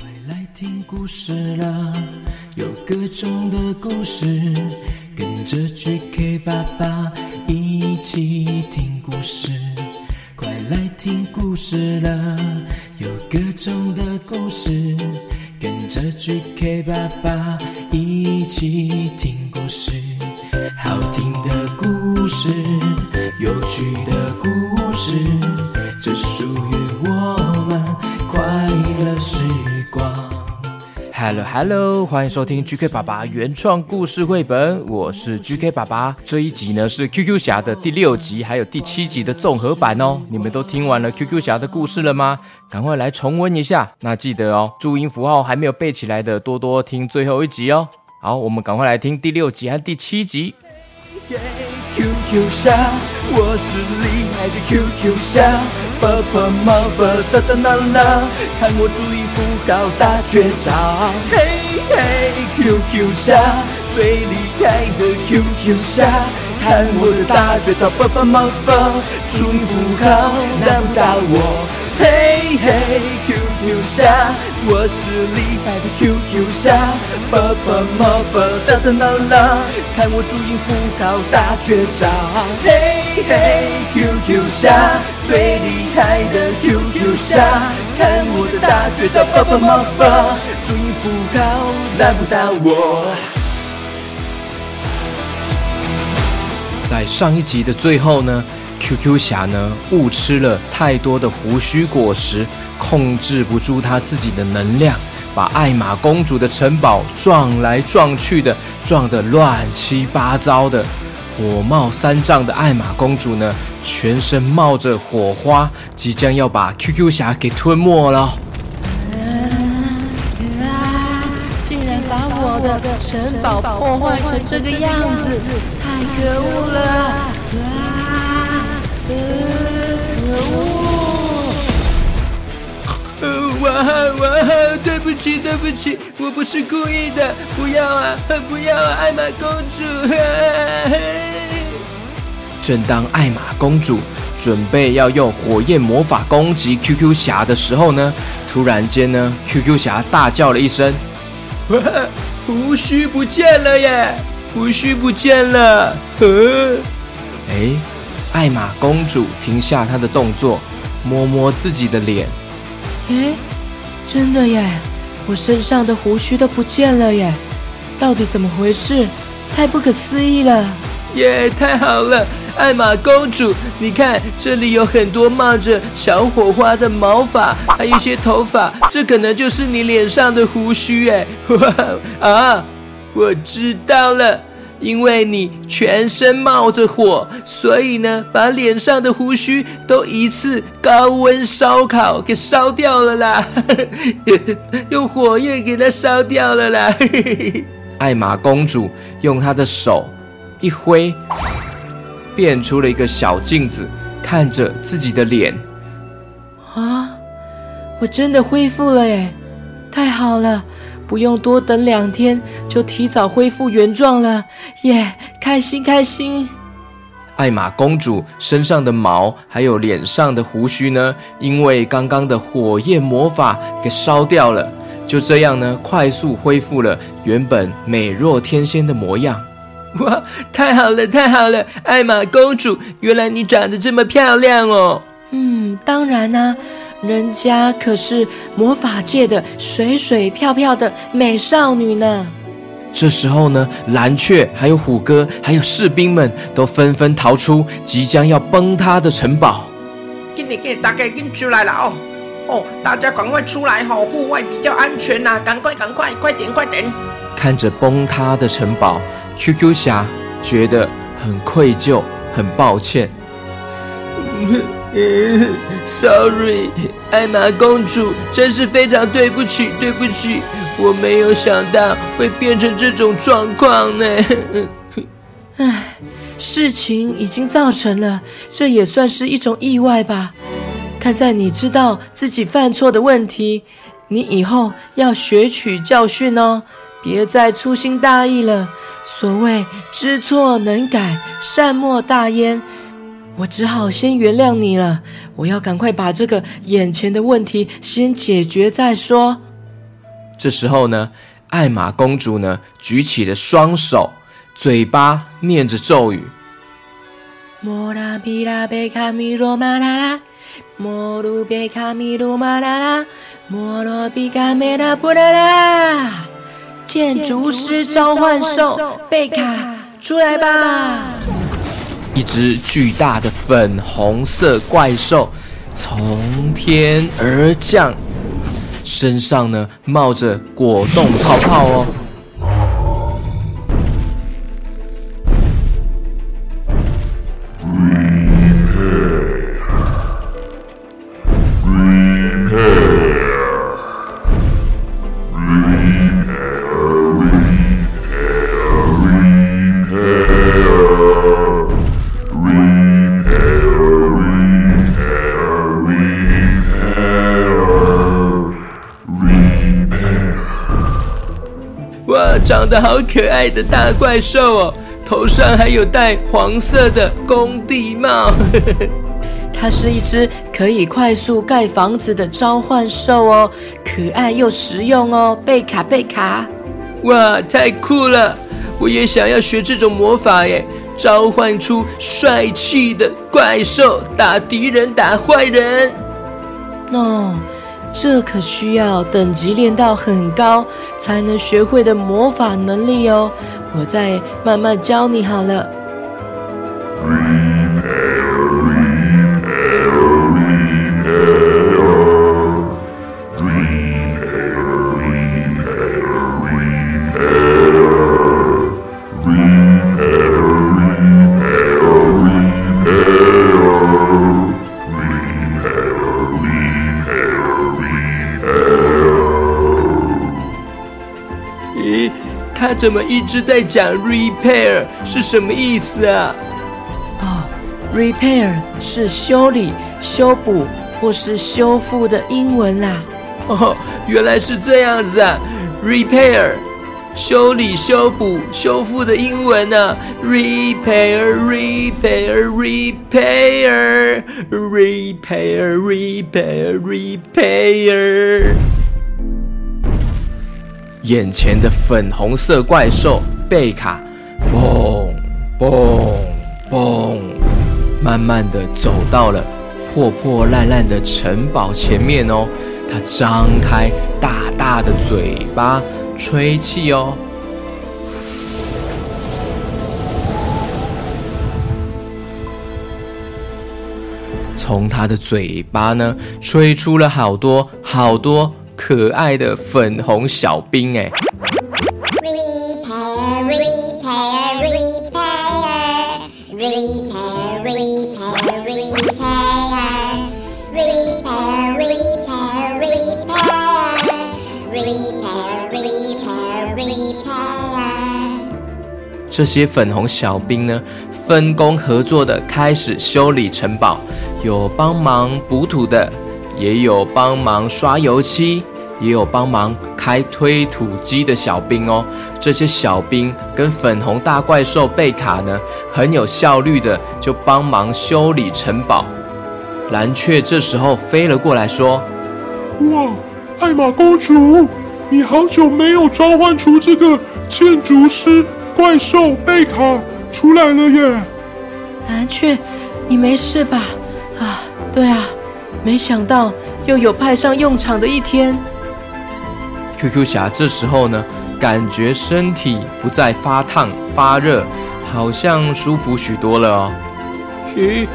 快来听故事啦，有各种的故事，跟着 GK 爸爸一起听故事。快来听故事啦，有各种的故事，跟着 GK 爸爸一起听故事。Hello Hello，欢迎收听 GK 爸爸原创故事绘本，我是 GK 爸爸。这一集呢是 QQ 侠的第六集，还有第七集的综合版哦。你们都听完了 QQ 侠的故事了吗？赶快来重温一下。那记得哦，注音符号还没有背起来的，多多听最后一集哦。好，我们赶快来听第六集和第七集。QQ 侠，我是厉害的 QQ 侠。爸爸妈妈哒哒啦啦，看我注意符到大绝招！嘿嘿，QQ 侠，最厉害的 QQ 侠，看我的大绝招！爸爸妈妈，注音符号难不倒我！嘿嘿 q，QQ 侠，我是厉害的 QQ 侠！爸爸妈妈哒哒啦啦，看我注音符号大绝招！嘿嘿，QQ 侠。最厉害的 QQ 侠，看我的大绝招！爸爸妈妈，注意符号难不倒我。在上一集的最后呢，QQ 侠呢误吃了太多的胡须果实，控制不住他自己的能量，把艾玛公主的城堡撞来撞去的，撞得乱七八糟的。火冒三丈的艾玛公主呢，全身冒着火花，即将要把 QQ 侠给吞没了。竟然把我的城堡破坏成这个样子，太可恶了！起，对不起，我不是故意的，不要啊，不要啊，艾玛公主！啊正当艾玛公主准备要用火焰魔法攻击 QQ 侠的时候呢，突然间呢，QQ 侠大叫了一声：“哇，胡须不见了耶！胡须不见了！”呃，哎，艾玛公主停下她的动作，摸摸自己的脸，哎，真的耶，我身上的胡须都不见了耶！到底怎么回事？太不可思议了！耶，太好了！艾玛公主，你看这里有很多冒着小火花的毛发，还有一些头发，这可能就是你脸上的胡须哎！哇 啊，我知道了，因为你全身冒着火，所以呢，把脸上的胡须都一次高温烧烤给烧掉了啦，用火焰给它烧掉了啦。艾玛公主用她的手一挥。变出了一个小镜子，看着自己的脸。啊，我真的恢复了耶！太好了，不用多等两天，就提早恢复原状了，耶！开心开心。艾玛公主身上的毛还有脸上的胡须呢，因为刚刚的火焰魔法给烧掉了，就这样呢，快速恢复了原本美若天仙的模样。哇，太好了，太好了！艾玛公主，原来你长得这么漂亮哦。嗯，当然啦、啊，人家可是魔法界的水水漂漂的美少女呢。这时候呢，蓝雀、还有虎哥、还有士兵们都纷纷逃出即将要崩塌的城堡。给你，给你，大概给你出来了哦！哦，大家赶快出来哈、哦，户外比较安全呐！赶快，赶快，快点，快点！看着崩塌的城堡。QQ 侠觉得很愧疚，很抱歉。Sorry，艾玛公主，真是非常对不起，对不起，我没有想到会变成这种状况呢。唉，事情已经造成了，这也算是一种意外吧。看在你知道自己犯错的问题，你以后要学取教训哦。别再粗心大意了。所谓知错能改，善莫大焉。我只好先原谅你了。我要赶快把这个眼前的问题先解决再说。这时候呢，艾玛公主呢举起了双手，嘴巴念着咒语。莫拉比拉贝卡米罗马拉拉，莫鲁贝卡米罗马拉拉，莫罗比卡梅拉布拉拉。建筑师召唤兽贝卡，出来吧！一只巨大的粉红色怪兽从天而降，身上呢冒着果冻泡泡哦。长得好可爱的大怪兽哦，头上还有戴黄色的工地帽。它是一只可以快速盖房子的召唤兽哦，可爱又实用哦。贝卡贝卡，哇，太酷了！我也想要学这种魔法耶，召唤出帅气的怪兽，打敌人，打坏人。哦。这可需要等级练到很高才能学会的魔法能力哦，我再慢慢教你好了。怎么一直在讲 repair 是什么意思啊？哦，repair 是修理、修补或是修复的英文啦。哦，原来是这样子啊！repair 修理、修补、修复的英文呢？repair，repair，repair，repair，repair，repair。眼前的粉红色怪兽贝卡，嘣嘣嘣，慢慢的走到了破破烂烂的城堡前面哦。它张开大大的嘴巴吹气哦，从他的嘴巴呢，吹出了好多好多。可爱的粉红小兵哎这些粉红小兵呢，分工合作的开始修理城堡，有帮忙补土的。也有帮忙刷油漆，也有帮忙开推土机的小兵哦。这些小兵跟粉红大怪兽贝卡呢，很有效率的就帮忙修理城堡。蓝雀这时候飞了过来，说：“哇，艾玛公主，你好久没有召唤出这个建筑师怪兽贝卡出来了耶！”蓝雀，你没事吧？啊，对啊。没想到又有派上用场的一天。QQ 侠这时候呢，感觉身体不再发烫发热，好像舒服许多了哦。咦，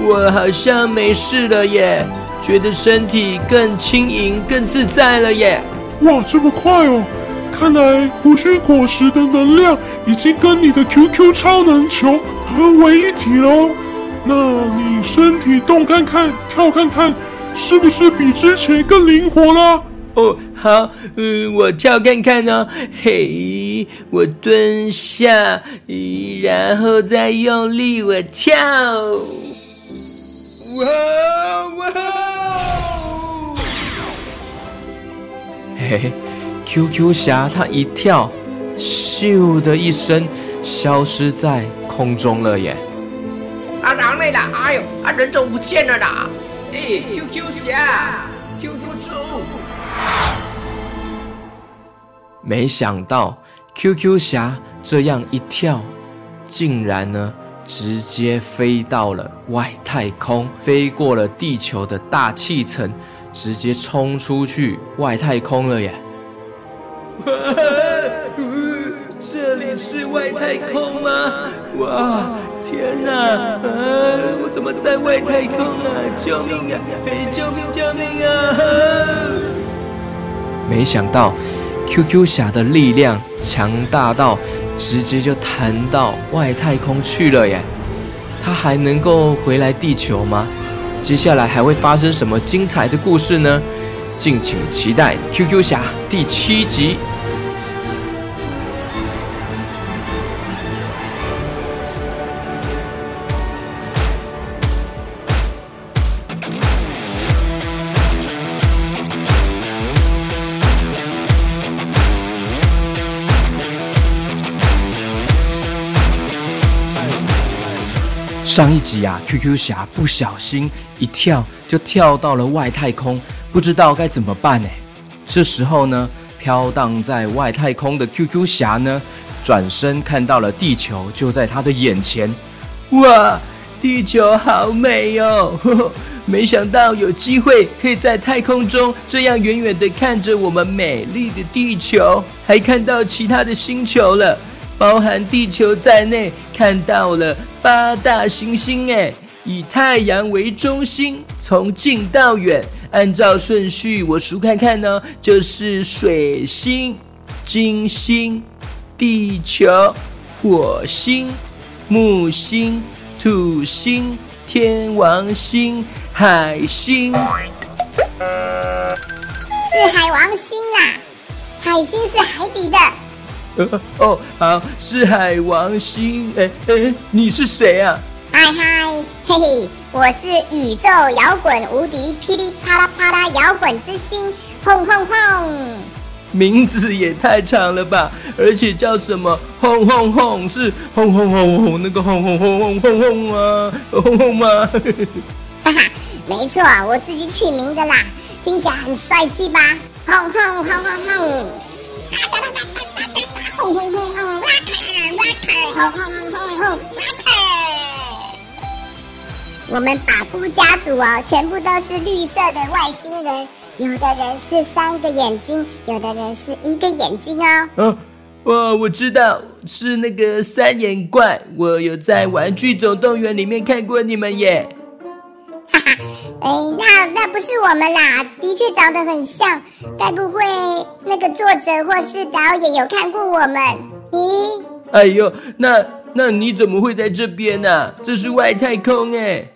我好像没事了耶，觉得身体更轻盈、更自在了耶。哇，这么快哦！看来胡须果实的能量已经跟你的 QQ 超能球合为一体喽。那你身体动看看，跳看看，是不是比之前更灵活了？哦，好，嗯，我跳看看呢、哦。嘿，我蹲下，然后再用力，我跳。哇哇！嘿嘿，QQ 侠他一跳，咻的一声，消失在空中了耶。哎呦，啊，人怎么不见了啦？哎，QQ 侠，QQ 猪，没想到 QQ 侠这样一跳，竟然呢直接飞到了外太空，飞过了地球的大气层，直接冲出去外太空了耶！哇，这里是外太空吗？哇，天哪！啊，我怎么在外太空啊？救命啊！哎，救命！救命啊！没想到。QQ 侠的力量强大到直接就弹到外太空去了耶！他还能够回来地球吗？接下来还会发生什么精彩的故事呢？敬请期待 QQ 侠第七集。上一集啊，QQ 侠不小心一跳就跳到了外太空，不知道该怎么办呢？这时候呢，飘荡在外太空的 QQ 侠呢，转身看到了地球就在他的眼前。哇，地球好美哦！呵呵，没想到有机会可以在太空中这样远远的看着我们美丽的地球，还看到其他的星球了。包含地球在内，看到了八大行星，哎，以太阳为中心，从近到远，按照顺序我数看看呢，就是水星、金星、地球、火星、木星、土星、天王星、海星。是海王星啦，海星是海底的。哦，好，是海王星。哎哎，你是谁啊？嗨嗨，嘿嘿，我是宇宙摇滚无敌噼里啪啦啪啦摇滚之星，轰轰轰！名字也太长了吧，而且叫什么？轰轰轰，是轰轰轰轰那个轰轰轰轰轰轰啊，轰轰吗？哈哈，没错，我自己取名的啦，听起来很帅气吧？轰轰轰轰轰！轰轰轰轰！哇卡哇卡！轰轰轰轰！哇卡！我们把布家族哦，全部都是绿色的外星人。有的人是三个眼睛，有的人是一个眼睛哦。哦，我知道是那个三眼怪，我有在《玩具总动员》里面看过你们耶。哎，那那不是我们啦，的确长得很像，该不会那个作者或是导演有看过我们？咦？哎呦，那那你怎么会在这边呢？啊？这是外太空哎。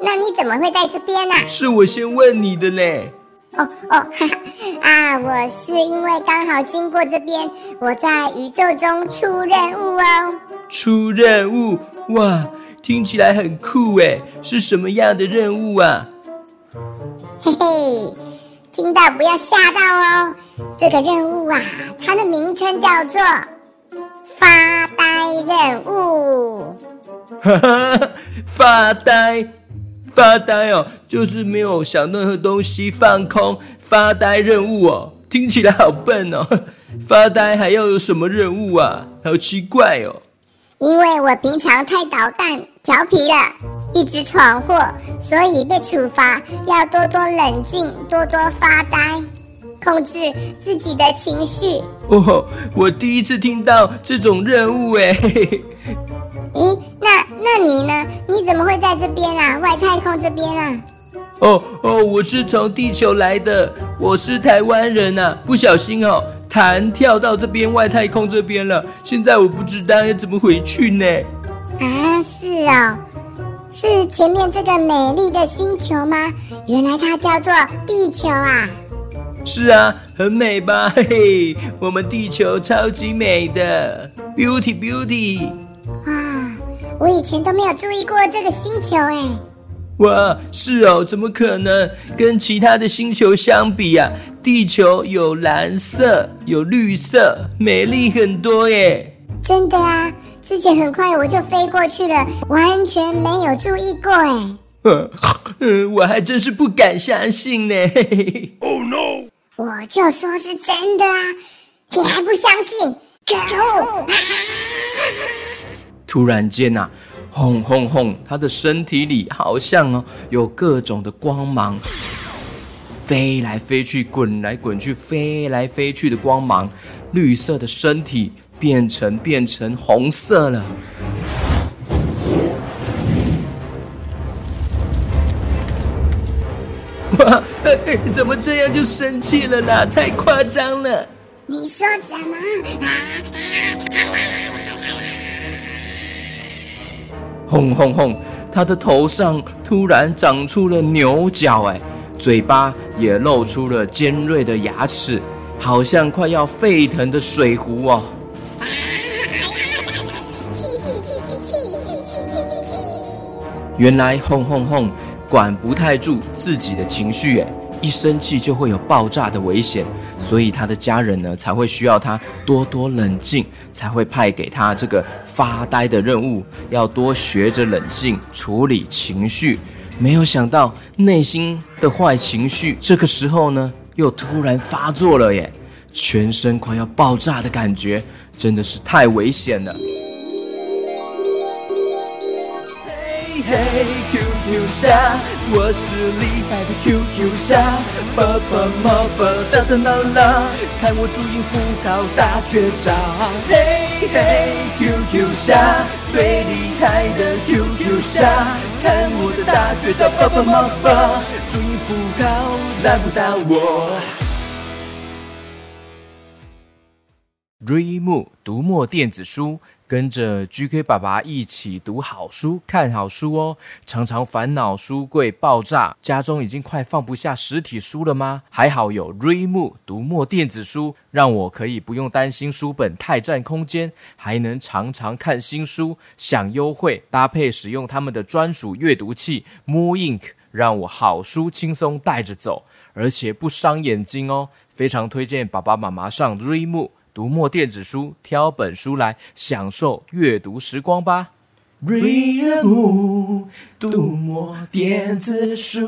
那你怎么会在这边呢？啊？是我先问你的嘞。哦哦，哈哈啊，我是因为刚好经过这边，我在宇宙中出任务哦。出任务？哇！听起来很酷诶，是什么样的任务啊？嘿嘿，听到不要吓到哦。这个任务啊，它的名称叫做发呆任务。哈哈，发呆，发呆哦，就是没有想任何东西，放空，发呆任务哦。听起来好笨哦，发呆还要有什么任务啊？好奇怪哦。因为我平常太捣蛋、调皮了，一直闯祸，所以被处罚，要多多冷静，多多发呆，控制自己的情绪。哦，我第一次听到这种任务哎。咦，那那你呢？你怎么会在这边啊？外太空这边啊？哦哦，我是从地球来的，我是台湾人呐，不小心哦。弹跳到这边外太空这边了，现在我不知道要怎么回去呢。啊，是啊、哦，是前面这个美丽的星球吗？原来它叫做地球啊。是啊，很美吧？嘿嘿，我们地球超级美的，beauty beauty。啊，我以前都没有注意过这个星球哎。哇，是哦，怎么可能？跟其他的星球相比啊，地球有蓝色，有绿色，美丽很多耶。真的啊，之前很快我就飞过去了，完全没有注意过哎。嗯、呃，我还真是不敢相信呢。Oh no！我就说是真的啊，你还不相信？可恶！突然间呐、啊，轰轰轰，他的身体里好像哦有各种的光芒，飞来飞去，滚来滚去，飞来飞去的光芒，绿色的身体变成变成红色了。哇，怎么这样就生气了呢？太夸张了！你说什么？轰轰轰！他的头上突然长出了牛角，哎，嘴巴也露出了尖锐的牙齿，好像快要沸腾的水壶哦。气气气气气气气气气！原来轰轰轰管不太住自己的情绪，哎。一生气就会有爆炸的危险，所以他的家人呢才会需要他多多冷静，才会派给他这个发呆的任务，要多学着冷静处理情绪。没有想到内心的坏情绪这个时候呢又突然发作了耶，全身快要爆炸的感觉，真的是太危险了。Q 虾，我是厉害的 QQ 虾，爸爸妈妈大大啦啦，看我注音符号大绝招。嘿嘿，QQ 虾，最厉害的 QQ 虾，看我的大绝招，爸爸妈妈注音符号难不倒我。Readmoo 读墨电子书。跟着 GK 爸爸一起读好书、看好书哦。常常烦恼书柜爆炸，家中已经快放不下实体书了吗？还好有 Readmoo 读墨电子书，让我可以不用担心书本太占空间，还能常常看新书，享优惠。搭配使用他们的专属阅读器 Mo Ink，让我好书轻松带着走，而且不伤眼睛哦。非常推荐爸爸妈妈上 Readmoo。读墨电子书，挑本书来享受阅读时光吧。Readmoo 读墨电子书。